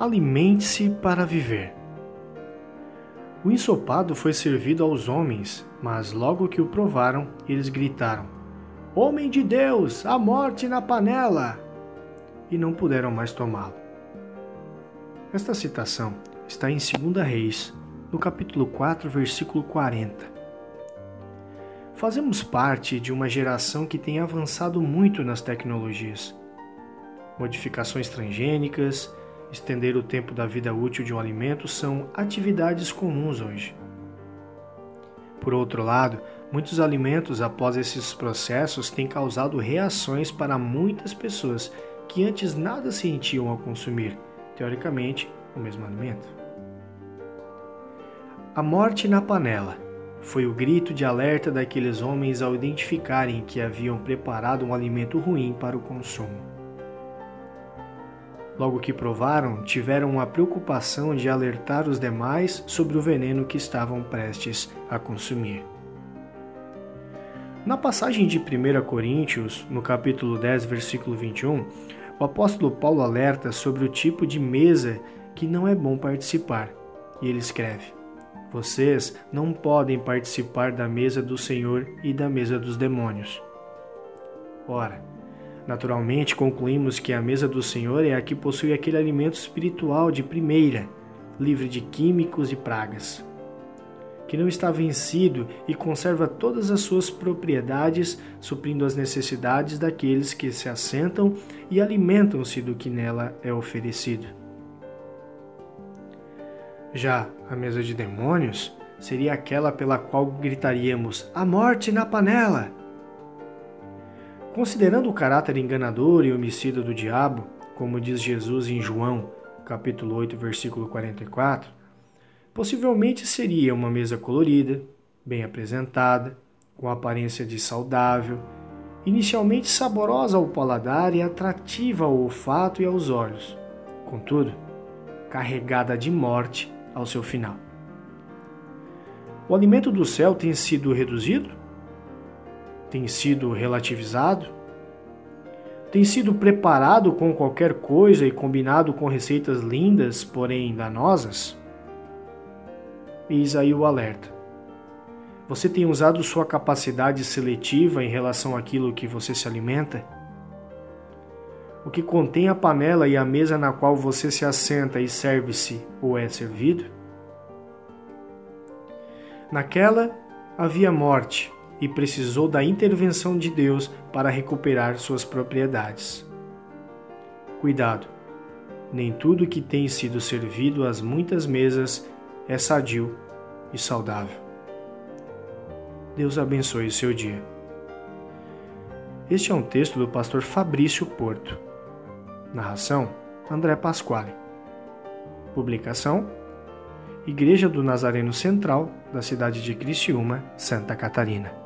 Alimente-se para viver. O ensopado foi servido aos homens, mas logo que o provaram, eles gritaram: Homem de Deus, a morte na panela! E não puderam mais tomá-lo. Esta citação está em 2 Reis, no capítulo 4, versículo 40. Fazemos parte de uma geração que tem avançado muito nas tecnologias. Modificações transgênicas, estender o tempo da vida útil de um alimento são atividades comuns hoje. Por outro lado, muitos alimentos após esses processos têm causado reações para muitas pessoas que antes nada sentiam ao consumir, teoricamente, o mesmo alimento. A morte na panela foi o grito de alerta daqueles homens ao identificarem que haviam preparado um alimento ruim para o consumo. Logo que provaram, tiveram a preocupação de alertar os demais sobre o veneno que estavam prestes a consumir. Na passagem de 1 Coríntios, no capítulo 10, versículo 21, o apóstolo Paulo alerta sobre o tipo de mesa que não é bom participar, e ele escreve: vocês não podem participar da mesa do Senhor e da mesa dos demônios. Ora, naturalmente concluímos que a mesa do Senhor é a que possui aquele alimento espiritual de primeira, livre de químicos e pragas, que não está vencido e conserva todas as suas propriedades, suprindo as necessidades daqueles que se assentam e alimentam-se do que nela é oferecido. Já a mesa de demônios seria aquela pela qual gritaríamos: A morte na panela! Considerando o caráter enganador e homicida do diabo, como diz Jesus em João, capítulo 8, versículo 44, possivelmente seria uma mesa colorida, bem apresentada, com aparência de saudável, inicialmente saborosa ao paladar e atrativa ao olfato e aos olhos. Contudo, carregada de morte ao seu final. O alimento do céu tem sido reduzido? Tem sido relativizado? Tem sido preparado com qualquer coisa e combinado com receitas lindas, porém danosas? Eis aí o alerta. Você tem usado sua capacidade seletiva em relação àquilo que você se alimenta? o que contém a panela e a mesa na qual você se assenta e serve-se ou é servido? Naquela havia morte e precisou da intervenção de Deus para recuperar suas propriedades. Cuidado, nem tudo que tem sido servido às muitas mesas é sadio e saudável. Deus abençoe o seu dia. Este é um texto do pastor Fabrício Porto. Narração: André Pasquale. Publicação: Igreja do Nazareno Central, da cidade de Criciúma, Santa Catarina.